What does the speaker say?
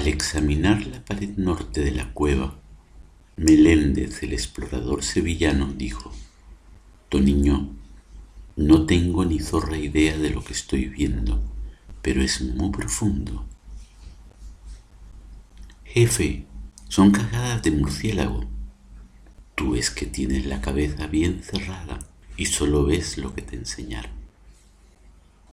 Al examinar la pared norte de la cueva, Meléndez, el explorador sevillano, dijo, Toniño, no tengo ni zorra idea de lo que estoy viendo, pero es muy profundo. Jefe, son cagadas de murciélago. Tú es que tienes la cabeza bien cerrada y solo ves lo que te enseñaron.